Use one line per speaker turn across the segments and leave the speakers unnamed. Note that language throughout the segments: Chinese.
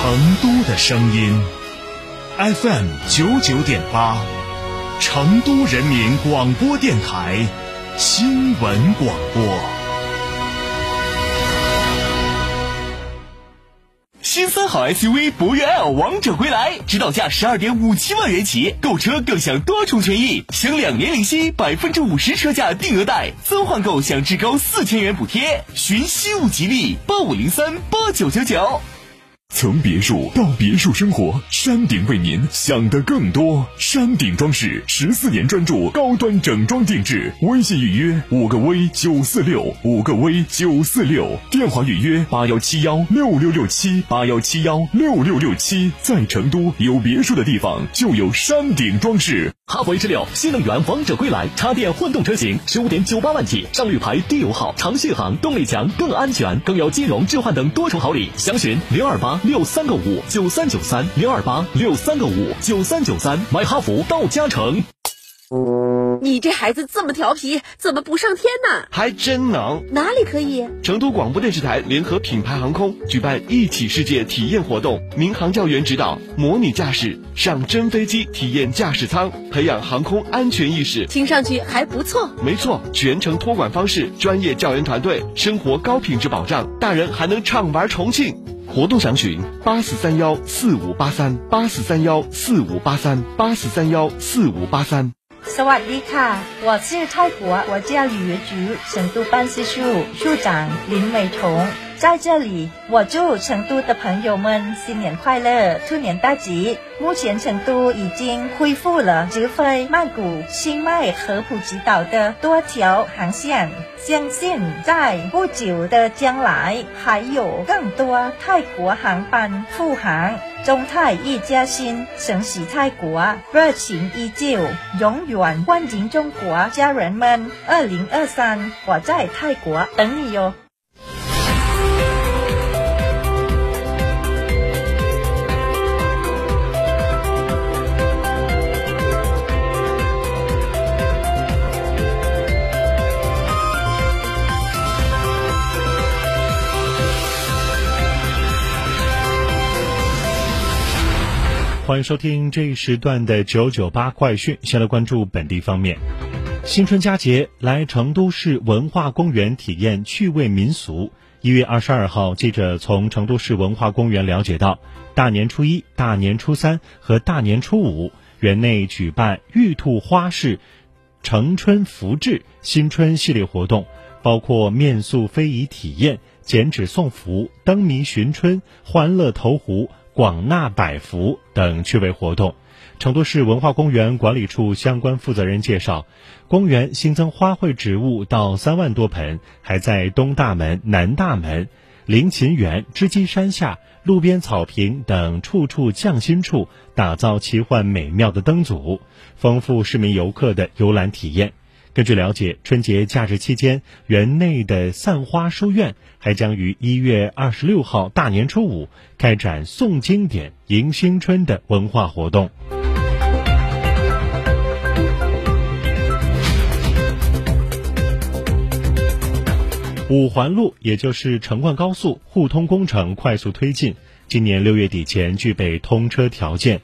成都的声音，FM 九九点八，成都人民广播电台新闻广播。
新三好 SUV 博越 L 王者归来，指导价十二点五七万元起，购车更享多重权益，享两年零息，百分之五十车价定额贷，增换购享至高四千元补贴。寻西物吉利八五零三八九九九。
从别墅到别墅生活，山顶为您想的更多。山顶装饰十四年专注高端整装定制，微信预约五个 V 九四六五个 V 九四六，电话预约八幺七幺六六六七八幺七幺六六六七。在成都有别墅的地方就有山顶装饰。
哈弗 H 六新能源王者归来，插电混动车型十五点九八万起，上绿牌低油耗，长续航，动力强，更安全，更有金融置换等多重好礼。详询零二八六三个五九三九三零二八六三个五九三九三，买哈弗到嘉诚。
你这孩子这么调皮，怎么不上天呢？
还真能！
哪里可以？
成都广播电视台联合品牌航空举办一起世界体验活动，民航教员指导，模拟驾驶，上真飞机体验驾驶舱，培养航空安全意识。
听上去还不错。
没错，全程托管方式，专业教研团队，生活高品质保障，大人还能畅玩重庆。活动详询八四三幺四五八三八四三幺四五八三八四三幺四五八三。
สวัสดีค่ะ，我是泰国国家旅游局成都办事处处长林美彤。 在这里，我祝成都的朋友们新年快乐，兔年大吉！目前成都已经恢复了直飞曼谷、清迈和普吉岛的多条航线，相信在不久的将来，还有更多泰国航班复航。中泰一家亲，承袭泰国热情依旧，永远欢迎中国家人们！二零二三，我在泰国等你哟。
欢迎收听这一时段的九九八快讯。先来关注本地方面，新春佳节来成都市文化公园体验趣味民俗。一月二十二号，记者从成都市文化公园了解到，大年初一、大年初三和大年初五，园内举办玉兔花市、成春福至新春系列活动，包括面塑非遗体验、剪纸送福、灯谜寻春、欢乐投壶。广纳百福等趣味活动。成都市文化公园管理处相关负责人介绍，公园新增花卉植物到三万多盆，还在东大门、南大门、林琴园、织机山下、路边草坪等处处匠心处打造奇幻美妙的灯组，丰富市民游客的游览体验。根据了解，春节假日期间，园内的散花书院还将于一月二十六号大年初五开展诵经典、迎新春的文化活动。五环路，也就是成灌高速互通工程快速推进，今年六月底前具备通车条件。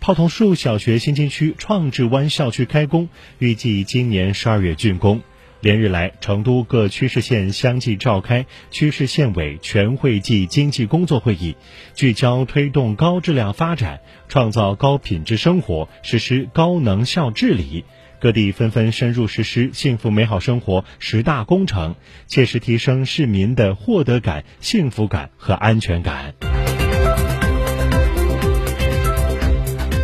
泡桐树小学新津区创智湾校区开工，预计今年十二月竣工。连日来，成都各区市县相继召开区市县委全会暨经济工作会议，聚焦推动高质量发展，创造高品质生活，实施高能效治理。各地纷纷深入实施幸福美好生活十大工程，切实提升市民的获得感、幸福感和安全感。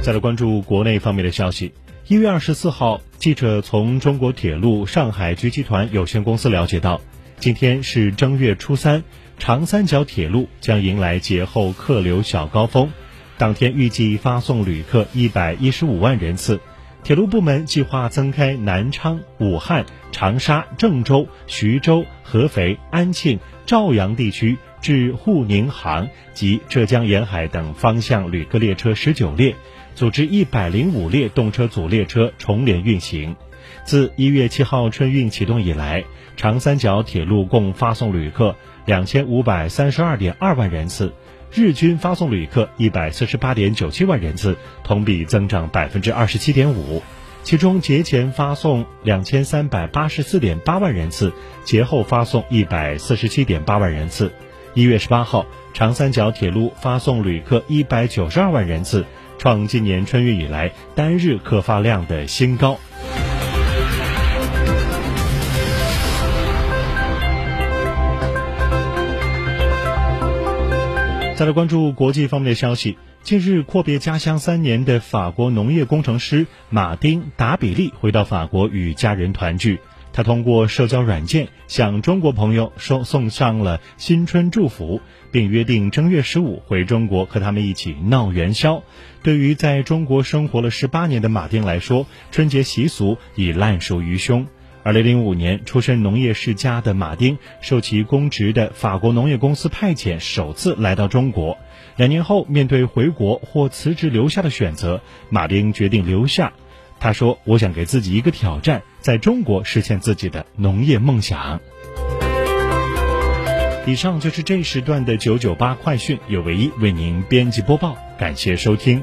再来关注国内方面的消息。一月二十四号，记者从中国铁路上海局集团有限公司了解到，今天是正月初三，长三角铁路将迎来节后客流小高峰，当天预计发送旅客一百一十五万人次。铁路部门计划增开南昌、武汉、长沙、郑州、徐州、合肥、安庆、邵阳地区至沪宁杭及浙江沿海等方向旅客列车十九列。组织一百零五列动车组列车重联运行。自一月七号春运启动以来，长三角铁路共发送旅客两千五百三十二点二万人次，日均发送旅客一百四十八点九七万人次，同比增长百分之二十七点五。其中节前发送两千三百八十四点八万人次，节后发送一百四十七点八万人次。一月十八号，长三角铁路发送旅客一百九十二万人次，创今年春运以来单日客发量的新高。再来关注国际方面的消息。近日，阔别家乡三年的法国农业工程师马丁·达比利回到法国与家人团聚。他通过社交软件向中国朋友送送上了新春祝福，并约定正月十五回中国和他们一起闹元宵。对于在中国生活了十八年的马丁来说，春节习俗已烂熟于胸。二零零五年出身农业世家的马丁，受其公职的法国农业公司派遣，首次来到中国。两年后，面对回国或辞职留下的选择，马丁决定留下。他说：“我想给自己一个挑战，在中国实现自己的农业梦想。”以上就是这时段的九九八快讯，有唯一为您编辑播报，感谢收听。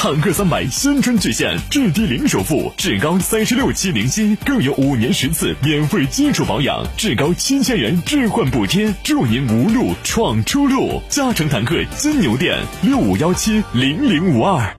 坦克三百新春巨献，至低零首付，至高三十六期零息，更有五年十次免费基础保养，至高七千元置换补贴，祝您无路闯出路。嘉诚坦克金牛店六五幺七零零五二。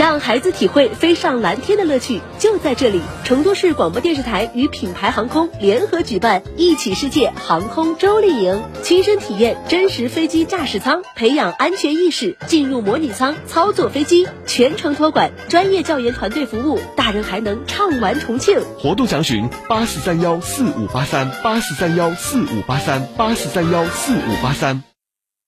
让孩子体会飞上蓝天的乐趣，就在这里！成都市广播电视台与品牌航空联合举办“一起世界”航空周丽营，亲身体验真实飞机驾驶舱，培养安全意识，进入模拟舱操作飞机，全程托管，专业教研团队服务，大人还能畅玩重庆。
活动详询八四三幺四五八三八四三幺四五八三八四三幺四五八三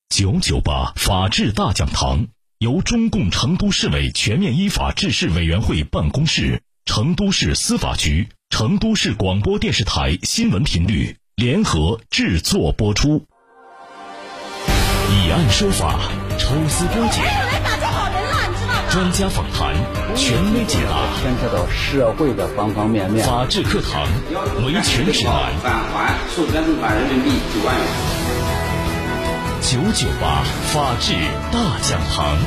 九九八法治大讲堂。由中共成都市委全面依法治市委员会办公室、成都市司法局、成都市广播电视台新闻频率联合制作播出。以案说法，抽丝剥茧，专家访谈，权威解答，
牵扯到社会的方方面面。
法治课堂，维权指南。
返还授权证款人民币九万元。
九九八法治大讲堂，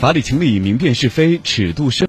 法理情理，明辨是非，尺度深。